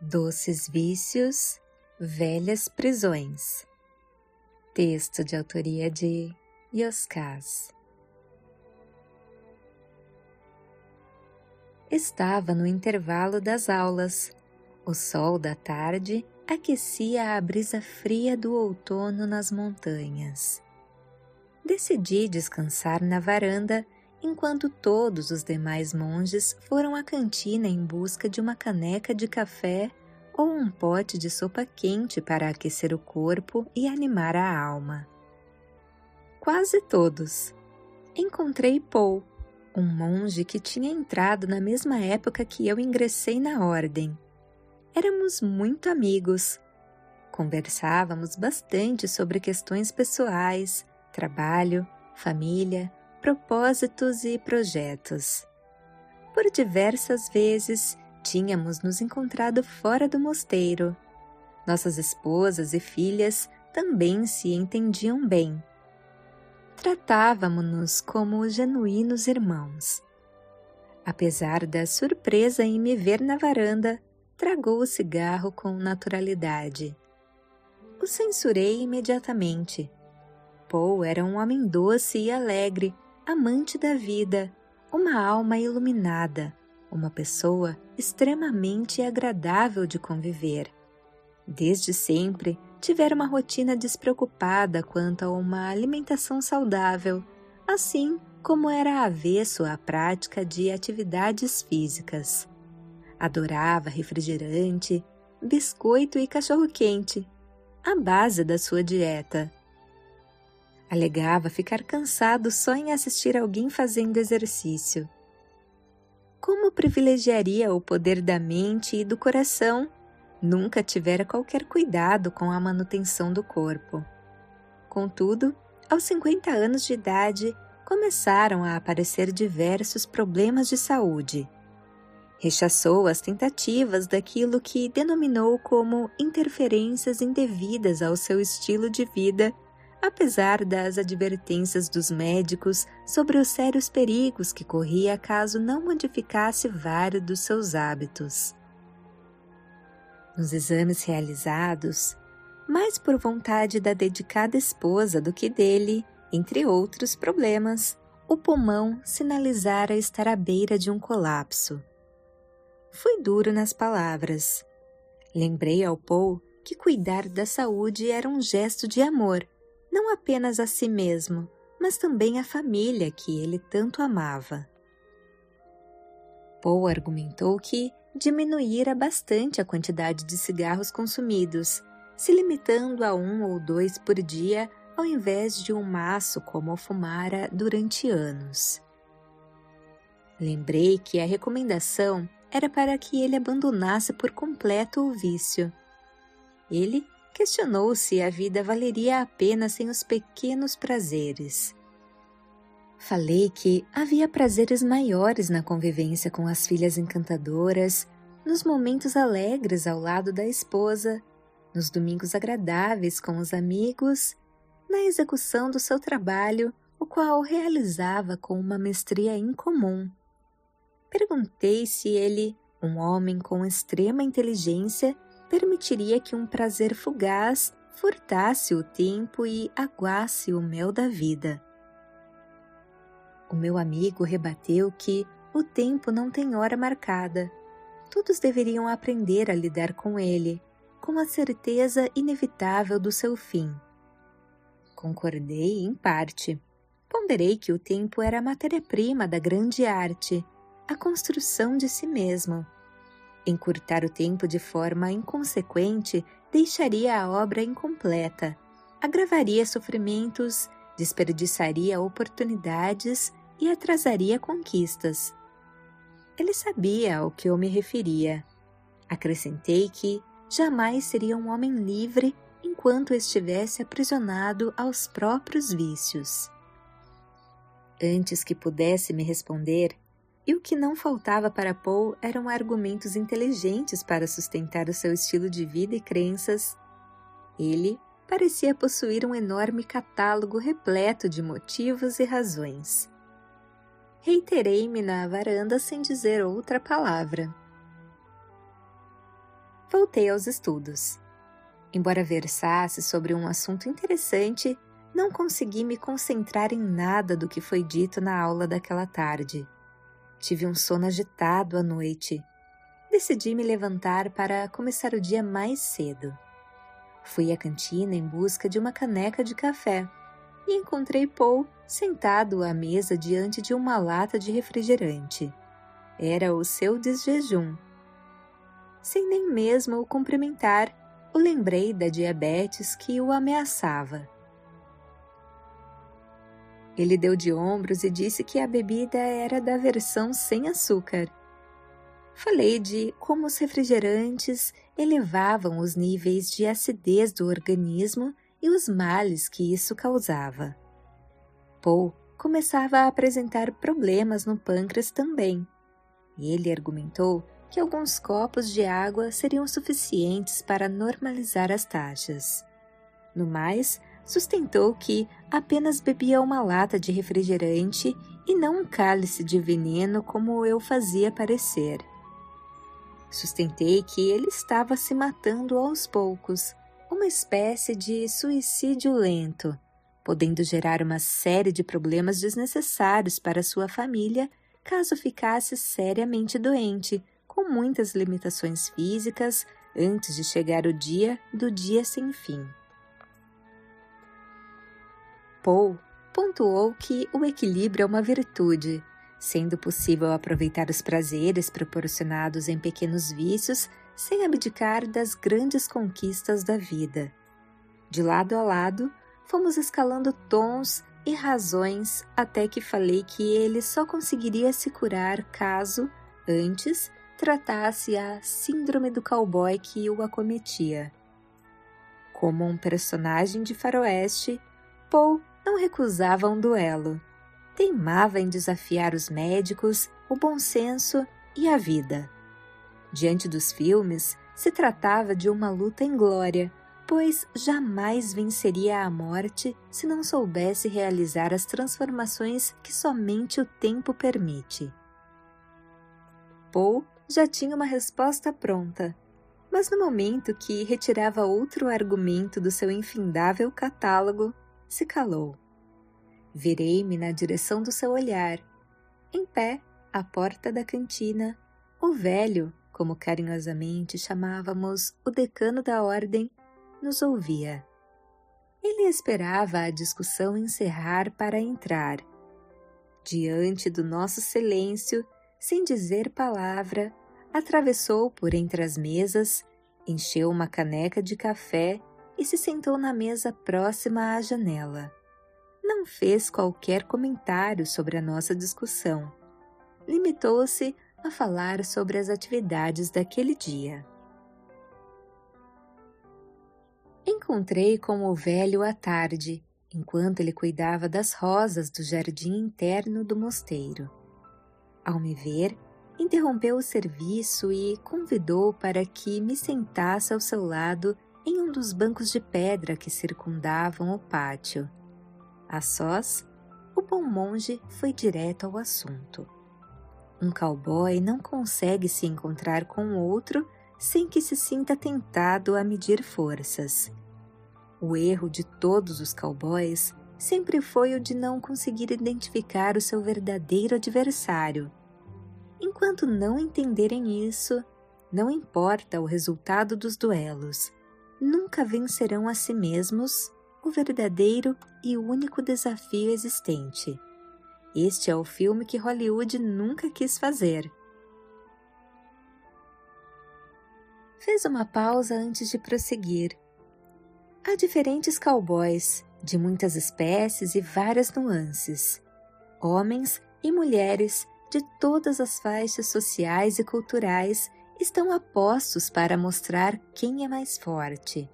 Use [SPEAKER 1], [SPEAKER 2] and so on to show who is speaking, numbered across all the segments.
[SPEAKER 1] Doces vícios, velhas prisões. Texto de autoria de Yoskaz. Estava no intervalo das aulas. O sol da tarde aquecia a brisa fria do outono nas montanhas. Decidi descansar na varanda enquanto todos os demais monges foram à cantina em busca de uma caneca de café ou um pote de sopa quente para aquecer o corpo e animar a alma. Quase todos. Encontrei Paul, um monge que tinha entrado na mesma época que eu ingressei na ordem. Éramos muito amigos. Conversávamos bastante sobre questões pessoais, trabalho, família, propósitos e projetos. Por diversas vezes tínhamos nos encontrado fora do mosteiro. Nossas esposas e filhas também se entendiam bem. Tratávamos-nos como genuínos irmãos. Apesar da surpresa em me ver na varanda, tragou o cigarro com naturalidade. O censurei imediatamente. Paul era um homem doce e alegre, amante da vida, uma alma iluminada, uma pessoa extremamente agradável de conviver. Desde sempre tivera uma rotina despreocupada quanto a uma alimentação saudável, assim como era avesso à prática de atividades físicas. Adorava refrigerante, biscoito e cachorro-quente, a base da sua dieta. Alegava ficar cansado só em assistir alguém fazendo exercício. Como privilegiaria o poder da mente e do coração, nunca tivera qualquer cuidado com a manutenção do corpo. Contudo, aos 50 anos de idade, começaram a aparecer diversos problemas de saúde. Rechaçou as tentativas daquilo que denominou como interferências indevidas ao seu estilo de vida apesar das advertências dos médicos sobre os sérios perigos que corria caso não modificasse vários dos seus hábitos. Nos exames realizados, mais por vontade da dedicada esposa do que dele, entre outros problemas, o pulmão sinalizara estar à beira de um colapso. Fui duro nas palavras. Lembrei ao Paul que cuidar da saúde era um gesto de amor não apenas a si mesmo, mas também a família que ele tanto amava. Paul argumentou que diminuíra bastante a quantidade de cigarros consumidos, se limitando a um ou dois por dia ao invés de um maço como fumara durante anos. Lembrei que a recomendação era para que ele abandonasse por completo o vício. Ele questionou se a vida valeria a pena sem os pequenos prazeres. Falei que havia prazeres maiores na convivência com as filhas encantadoras, nos momentos alegres ao lado da esposa, nos domingos agradáveis com os amigos, na execução do seu trabalho, o qual realizava com uma mestria incomum. Perguntei se ele, um homem com extrema inteligência, permitiria que um prazer fugaz furtasse o tempo e aguasse o mel da vida. O meu amigo rebateu que o tempo não tem hora marcada. Todos deveriam aprender a lidar com ele, com a certeza inevitável do seu fim. Concordei em parte. Ponderei que o tempo era a matéria-prima da grande arte, a construção de si mesmo Encurtar o tempo de forma inconsequente deixaria a obra incompleta, agravaria sofrimentos, desperdiçaria oportunidades e atrasaria conquistas. Ele sabia ao que eu me referia. Acrescentei que jamais seria um homem livre enquanto estivesse aprisionado aos próprios vícios. Antes que pudesse me responder, e o que não faltava para Paul eram argumentos inteligentes para sustentar o seu estilo de vida e crenças. Ele parecia possuir um enorme catálogo repleto de motivos e razões. Reiterei-me na varanda sem dizer outra palavra. voltei aos estudos. Embora versasse sobre um assunto interessante, não consegui me concentrar em nada do que foi dito na aula daquela tarde. Tive um sono agitado à noite. Decidi me levantar para começar o dia mais cedo. Fui à cantina em busca de uma caneca de café e encontrei Paul sentado à mesa diante de uma lata de refrigerante. Era o seu desjejum. Sem nem mesmo o cumprimentar, o lembrei da diabetes que o ameaçava. Ele deu de ombros e disse que a bebida era da versão sem açúcar. Falei de como os refrigerantes elevavam os níveis de acidez do organismo e os males que isso causava. Paul começava a apresentar problemas no pâncreas também. E ele argumentou que alguns copos de água seriam suficientes para normalizar as taxas. No mais, sustentou que apenas bebia uma lata de refrigerante e não um cálice de veneno como eu fazia parecer. Sustentei que ele estava se matando aos poucos, uma espécie de suicídio lento, podendo gerar uma série de problemas desnecessários para sua família caso ficasse seriamente doente, com muitas limitações físicas antes de chegar o dia do dia sem fim. Paul pontuou que o equilíbrio é uma virtude, sendo possível aproveitar os prazeres proporcionados em pequenos vícios sem abdicar das grandes conquistas da vida. De lado a lado, fomos escalando tons e razões até que falei que ele só conseguiria se curar caso, antes, tratasse a síndrome do cowboy que o acometia. Como um personagem de faroeste, Paul não recusava um duelo. Teimava em desafiar os médicos, o bom senso e a vida. Diante dos filmes, se tratava de uma luta em glória, pois jamais venceria a morte se não soubesse realizar as transformações que somente o tempo permite. Paul já tinha uma resposta pronta, mas no momento que retirava outro argumento do seu infindável catálogo, se calou. Virei-me na direção do seu olhar. Em pé, à porta da cantina, o velho, como carinhosamente chamávamos o decano da ordem, nos ouvia. Ele esperava a discussão encerrar para entrar. Diante do nosso silêncio, sem dizer palavra, atravessou por entre as mesas, encheu uma caneca de café e se sentou na mesa próxima à janela. Não fez qualquer comentário sobre a nossa discussão. Limitou-se a falar sobre as atividades daquele dia. Encontrei com o velho à tarde, enquanto ele cuidava das rosas do jardim interno do mosteiro. Ao me ver, interrompeu o serviço e convidou para que me sentasse ao seu lado em um dos bancos de pedra que circundavam o pátio. A sós, o bom monge foi direto ao assunto. Um cowboy não consegue se encontrar com outro sem que se sinta tentado a medir forças. O erro de todos os cowboys sempre foi o de não conseguir identificar o seu verdadeiro adversário. Enquanto não entenderem isso, não importa o resultado dos duelos, nunca vencerão a si mesmos o verdadeiro e único desafio existente. Este é o filme que Hollywood nunca quis fazer. Fez uma pausa antes de prosseguir. Há diferentes cowboys, de muitas espécies e várias nuances. Homens e mulheres de todas as faixas sociais e culturais estão apostos para mostrar quem é mais forte.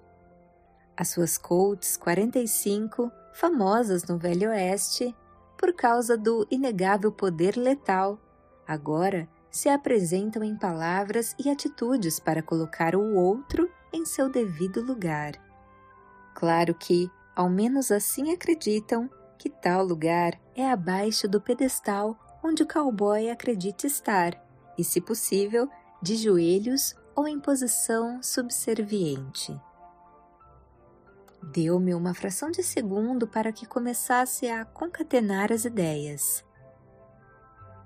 [SPEAKER 1] As suas Colts 45, famosas no Velho Oeste, por causa do inegável poder letal, agora se apresentam em palavras e atitudes para colocar o outro em seu devido lugar. Claro que, ao menos assim acreditam, que tal lugar é abaixo do pedestal onde o cowboy acredita estar, e, se possível, de joelhos ou em posição subserviente. Deu-me uma fração de segundo para que começasse a concatenar as ideias.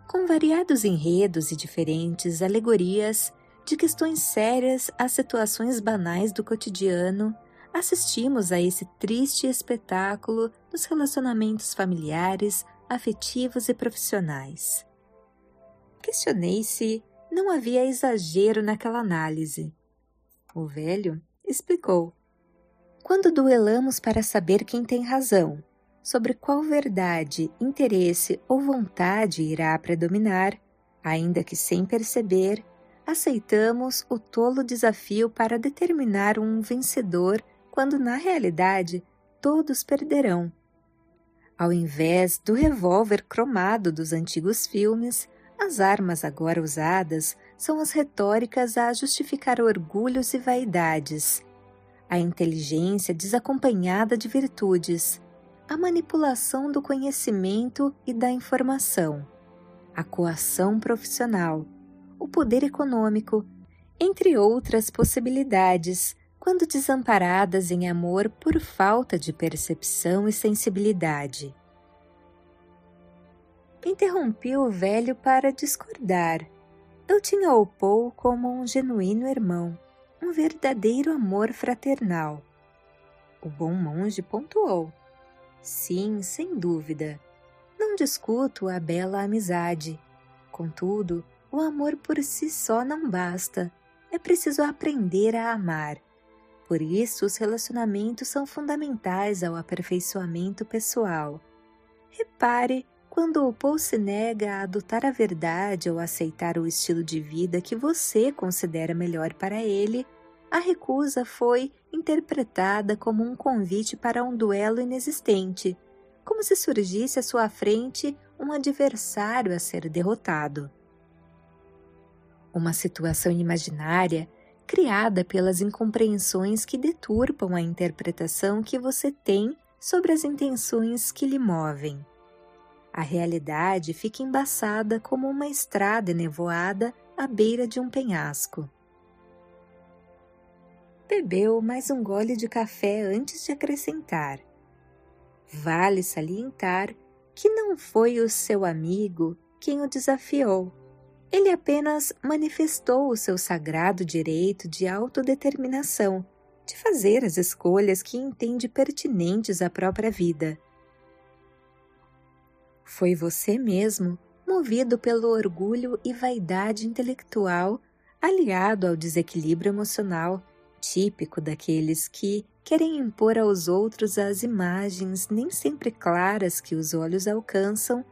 [SPEAKER 1] Com variados enredos e diferentes alegorias, de questões sérias a situações banais do cotidiano, assistimos a esse triste espetáculo dos relacionamentos familiares, afetivos e profissionais. Questionei se não havia exagero naquela análise. O velho explicou. Quando duelamos para saber quem tem razão, sobre qual verdade, interesse ou vontade irá predominar, ainda que sem perceber, aceitamos o tolo desafio para determinar um vencedor quando na realidade todos perderão. Ao invés do revólver cromado dos antigos filmes, as armas agora usadas são as retóricas a justificar orgulhos e vaidades, a inteligência desacompanhada de virtudes, a manipulação do conhecimento e da informação, a coação profissional, o poder econômico, entre outras possibilidades, quando desamparadas em amor por falta de percepção e sensibilidade. Interrompi o velho para discordar. Eu tinha o Paul como um genuíno irmão, um verdadeiro amor fraternal. O bom monge pontuou. Sim, sem dúvida. Não discuto a bela amizade. Contudo, o amor por si só não basta. É preciso aprender a amar. Por isso, os relacionamentos são fundamentais ao aperfeiçoamento pessoal. Repare quando o Paul se nega a adotar a verdade ou aceitar o estilo de vida que você considera melhor para ele, a recusa foi interpretada como um convite para um duelo inexistente, como se surgisse à sua frente um adversário a ser derrotado. Uma situação imaginária criada pelas incompreensões que deturpam a interpretação que você tem sobre as intenções que lhe movem. A realidade fica embaçada como uma estrada enevoada à beira de um penhasco. Bebeu mais um gole de café antes de acrescentar. Vale salientar que não foi o seu amigo quem o desafiou. Ele apenas manifestou o seu sagrado direito de autodeterminação, de fazer as escolhas que entende pertinentes à própria vida foi você mesmo, movido pelo orgulho e vaidade intelectual, aliado ao desequilíbrio emocional, típico daqueles que querem impor aos outros as imagens nem sempre claras que os olhos alcançam,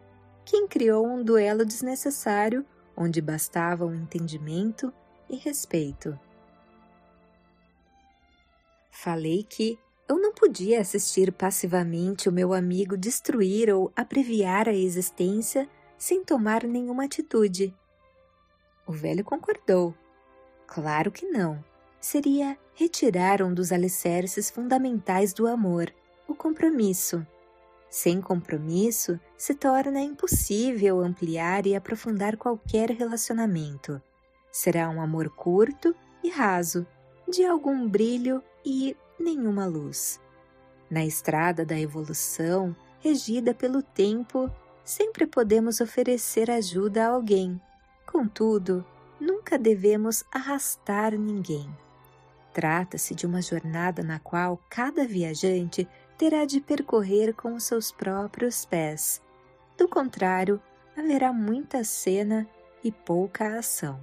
[SPEAKER 1] quem criou um duelo desnecessário onde bastavam entendimento e respeito. Falei que eu não podia assistir passivamente o meu amigo destruir ou abreviar a existência sem tomar nenhuma atitude. O velho concordou. Claro que não. Seria retirar um dos alicerces fundamentais do amor, o compromisso. Sem compromisso, se torna impossível ampliar e aprofundar qualquer relacionamento. Será um amor curto e raso, de algum brilho e nenhuma luz. Na estrada da evolução, regida pelo tempo, sempre podemos oferecer ajuda a alguém. Contudo, nunca devemos arrastar ninguém. Trata-se de uma jornada na qual cada viajante terá de percorrer com os seus próprios pés. Do contrário, haverá muita cena e pouca ação.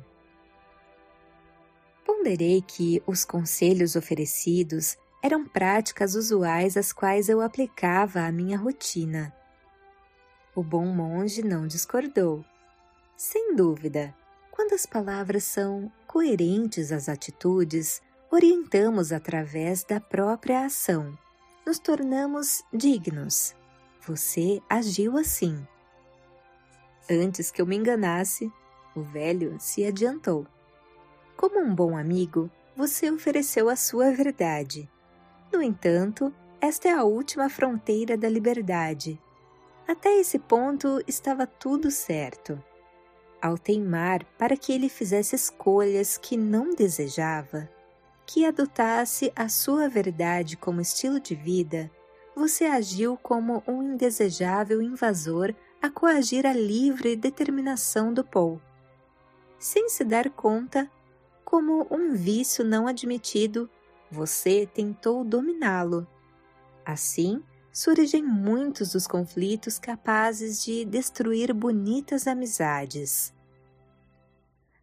[SPEAKER 1] Ponderei que os conselhos oferecidos eram práticas usuais às quais eu aplicava à minha rotina. O bom monge não discordou. Sem dúvida, quando as palavras são coerentes às atitudes, orientamos através da própria ação. Nos tornamos dignos. Você agiu assim. Antes que eu me enganasse, o velho se adiantou. Como um bom amigo, você ofereceu a sua verdade. No entanto, esta é a última fronteira da liberdade. Até esse ponto estava tudo certo. ao teimar para que ele fizesse escolhas que não desejava, que adotasse a sua verdade como estilo de vida, você agiu como um indesejável invasor a coagir a livre determinação do Paul. Sem se dar conta, como um vício não admitido, você tentou dominá-lo. Assim, surgem muitos dos conflitos capazes de destruir bonitas amizades.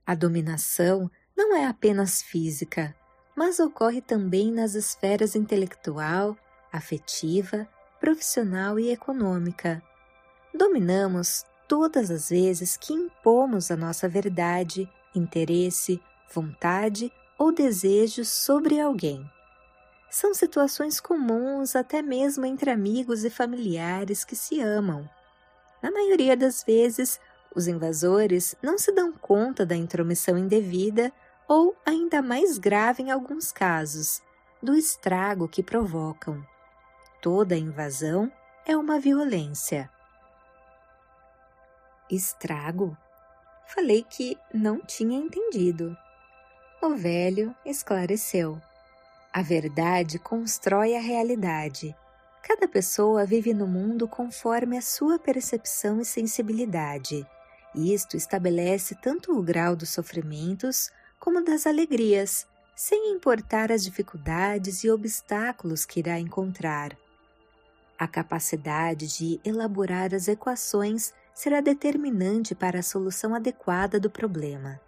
[SPEAKER 1] A dominação não é apenas física, mas ocorre também nas esferas intelectual, afetiva, profissional e econômica. Dominamos todas as vezes que impomos a nossa verdade, interesse, vontade ou desejo sobre alguém são situações comuns até mesmo entre amigos e familiares que se amam. Na maioria das vezes, os invasores não se dão conta da intromissão indevida ou, ainda mais grave em alguns casos, do estrago que provocam. Toda invasão é uma violência. Estrago? Falei que não tinha entendido. O velho esclareceu. A verdade constrói a realidade. Cada pessoa vive no mundo conforme a sua percepção e sensibilidade. Isto estabelece tanto o grau dos sofrimentos como das alegrias, sem importar as dificuldades e obstáculos que irá encontrar. A capacidade de elaborar as equações será determinante para a solução adequada do problema.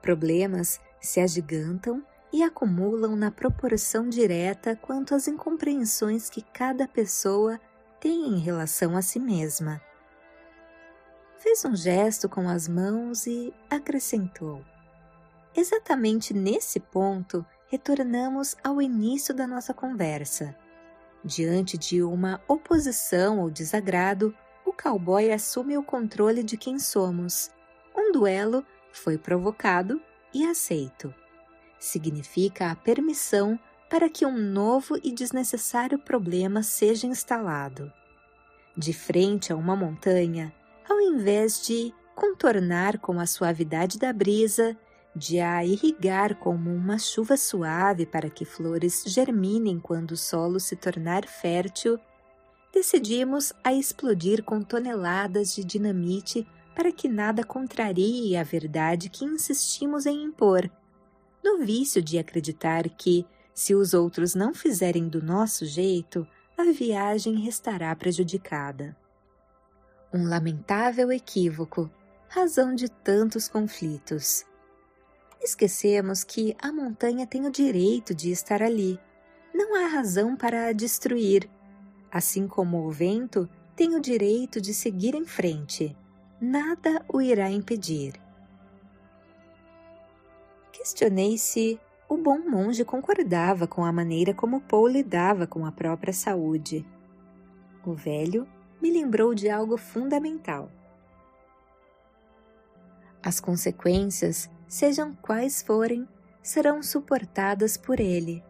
[SPEAKER 1] Problemas se agigantam e acumulam na proporção direta quanto às incompreensões que cada pessoa tem em relação a si mesma. Fez um gesto com as mãos e acrescentou: Exatamente nesse ponto retornamos ao início da nossa conversa. Diante de uma oposição ou desagrado, o cowboy assume o controle de quem somos. Um duelo foi provocado e aceito significa a permissão para que um novo e desnecessário problema seja instalado. De frente a uma montanha, ao invés de contornar com a suavidade da brisa, de a irrigar como uma chuva suave para que flores germinem quando o solo se tornar fértil, decidimos a explodir com toneladas de dinamite para que nada contrarie a verdade que insistimos em impor no vício de acreditar que, se os outros não fizerem do nosso jeito, a viagem restará prejudicada. Um lamentável equívoco, razão de tantos conflitos. Esquecemos que a montanha tem o direito de estar ali. Não há razão para a destruir. Assim como o vento tem o direito de seguir em frente. Nada o irá impedir. Questionei se o bom monge concordava com a maneira como Paul lidava com a própria saúde. O velho me lembrou de algo fundamental. As consequências, sejam quais forem, serão suportadas por ele.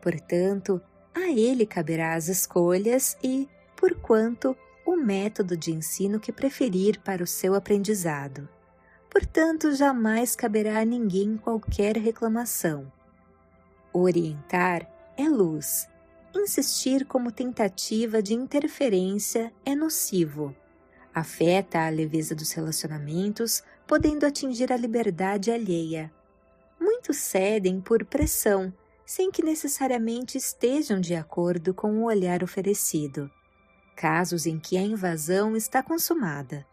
[SPEAKER 1] Portanto, a ele caberá as escolhas e, por quanto, o método de ensino que preferir para o seu aprendizado portanto jamais caberá a ninguém qualquer reclamação. Orientar é luz, insistir como tentativa de interferência é nocivo. Afeta a leveza dos relacionamentos, podendo atingir a liberdade alheia. Muitos cedem por pressão, sem que necessariamente estejam de acordo com o olhar oferecido. Casos em que a invasão está consumada.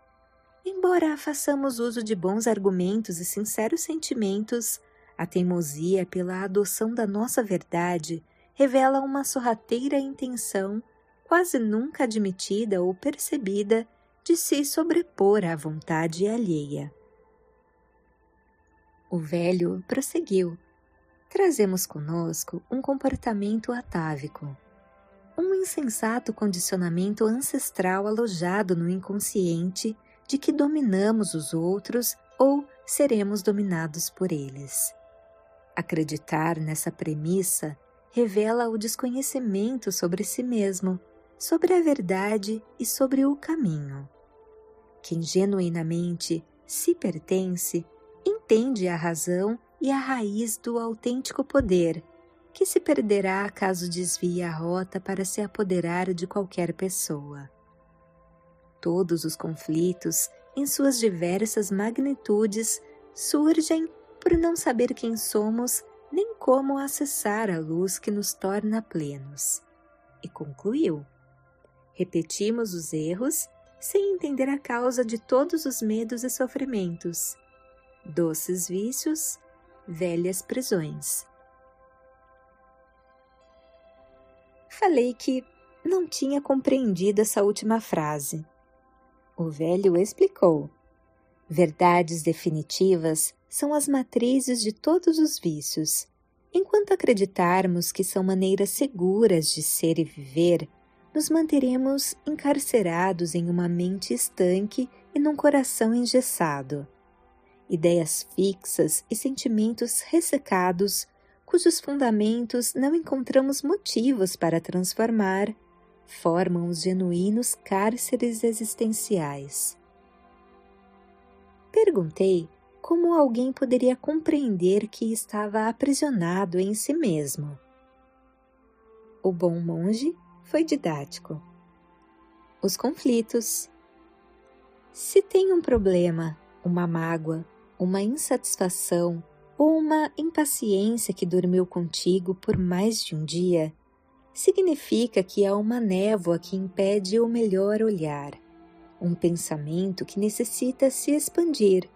[SPEAKER 1] Embora façamos uso de bons argumentos e sinceros sentimentos, a teimosia pela adoção da nossa verdade revela uma sorrateira intenção, quase nunca admitida ou percebida, de se sobrepor à vontade alheia. O velho prosseguiu. Trazemos conosco um comportamento atávico, um insensato condicionamento ancestral alojado no inconsciente de que dominamos os outros ou seremos dominados por eles. Acreditar nessa premissa revela o desconhecimento sobre si mesmo, sobre a verdade e sobre o caminho. Quem genuinamente se pertence, entende a razão e a raiz do autêntico poder, que se perderá caso desvie a rota para se apoderar de qualquer pessoa. Todos os conflitos, em suas diversas magnitudes, surgem por não saber quem somos nem como acessar a luz que nos torna plenos. E concluiu: Repetimos os erros sem entender a causa de todos os medos e sofrimentos, doces vícios, velhas prisões. Falei que não tinha compreendido essa última frase. O velho explicou. Verdades definitivas são as matrizes de todos os vícios. Enquanto acreditarmos que são maneiras seguras de ser e viver, nos manteremos encarcerados em uma mente estanque e num coração engessado. Ideias fixas e sentimentos ressecados, cujos fundamentos não encontramos motivos para transformar, formam os genuínos cárceres existenciais. Perguntei como alguém poderia compreender que estava aprisionado em si mesmo. O bom monge foi didático. Os conflitos. Se tem um problema, uma mágoa, uma insatisfação uma impaciência que dormiu contigo por mais de um dia, significa que há uma névoa que impede o melhor olhar, um pensamento que necessita se expandir,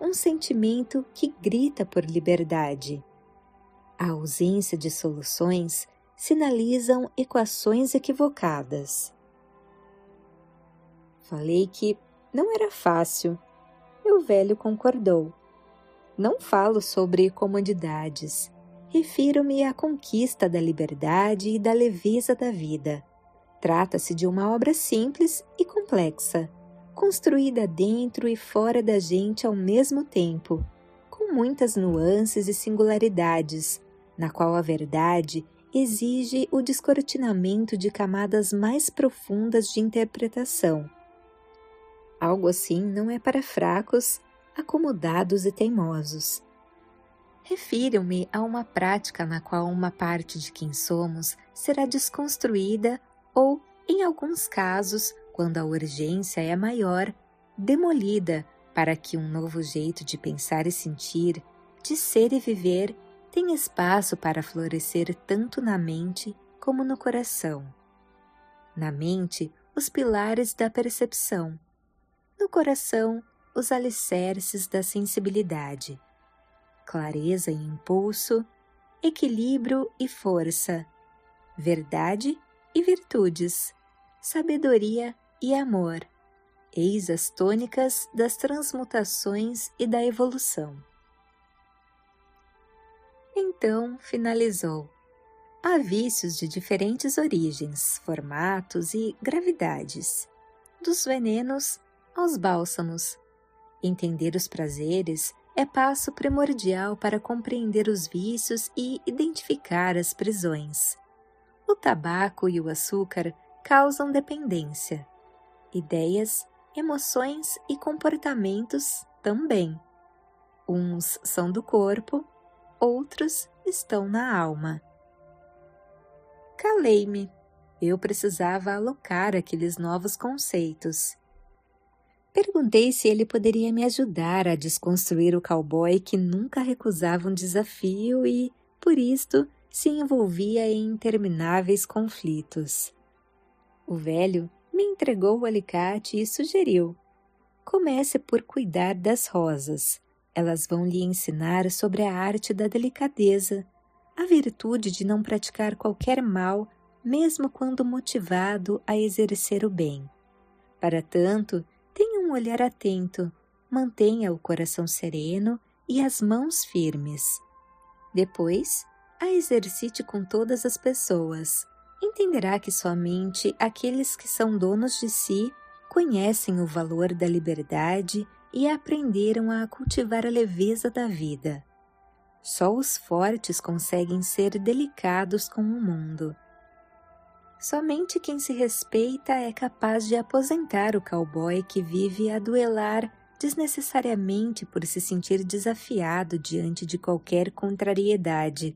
[SPEAKER 1] um sentimento que grita por liberdade. A ausência de soluções sinalizam equações equivocadas. Falei que não era fácil. E o velho concordou. Não falo sobre comodidades. Refiro-me à conquista da liberdade e da leveza da vida. Trata-se de uma obra simples e complexa, construída dentro e fora da gente ao mesmo tempo, com muitas nuances e singularidades, na qual a verdade exige o descortinamento de camadas mais profundas de interpretação. Algo assim não é para fracos, acomodados e teimosos. Refiro-me a uma prática na qual uma parte de quem somos será desconstruída ou, em alguns casos, quando a urgência é maior, demolida para que um novo jeito de pensar e sentir, de ser e viver tem espaço para florescer tanto na mente como no coração. Na mente, os pilares da percepção. No coração, os alicerces da sensibilidade. Clareza e impulso, equilíbrio e força, verdade e virtudes, sabedoria e amor, eis as tônicas das transmutações e da evolução. Então finalizou. Há vícios de diferentes origens, formatos e gravidades, dos venenos aos bálsamos. Entender os prazeres é passo primordial para compreender os vícios e identificar as prisões. O tabaco e o açúcar causam dependência. Ideias, emoções e comportamentos também. Uns são do corpo, outros estão na alma. Calei-me. Eu precisava alocar aqueles novos conceitos. Perguntei se ele poderia me ajudar a desconstruir o cowboy que nunca recusava um desafio e, por isto, se envolvia em intermináveis conflitos. O velho me entregou o alicate e sugeriu: comece por cuidar das rosas. Elas vão lhe ensinar sobre a arte da delicadeza, a virtude de não praticar qualquer mal, mesmo quando motivado a exercer o bem. Para tanto, um olhar atento, mantenha o coração sereno e as mãos firmes. Depois, a exercite com todas as pessoas. Entenderá que somente aqueles que são donos de si conhecem o valor da liberdade e aprenderam a cultivar a leveza da vida. Só os fortes conseguem ser delicados com o mundo. Somente quem se respeita é capaz de aposentar o cowboy que vive a duelar desnecessariamente por se sentir desafiado diante de qualquer contrariedade,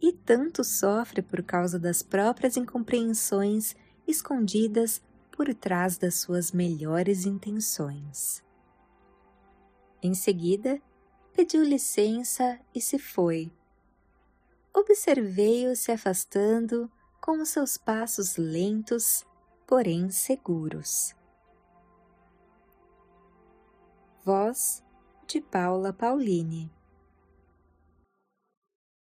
[SPEAKER 1] e tanto sofre por causa das próprias incompreensões escondidas por trás das suas melhores intenções. Em seguida, pediu licença e se foi. Observei-o se afastando com os seus passos lentos, porém seguros. Voz de Paula Pauline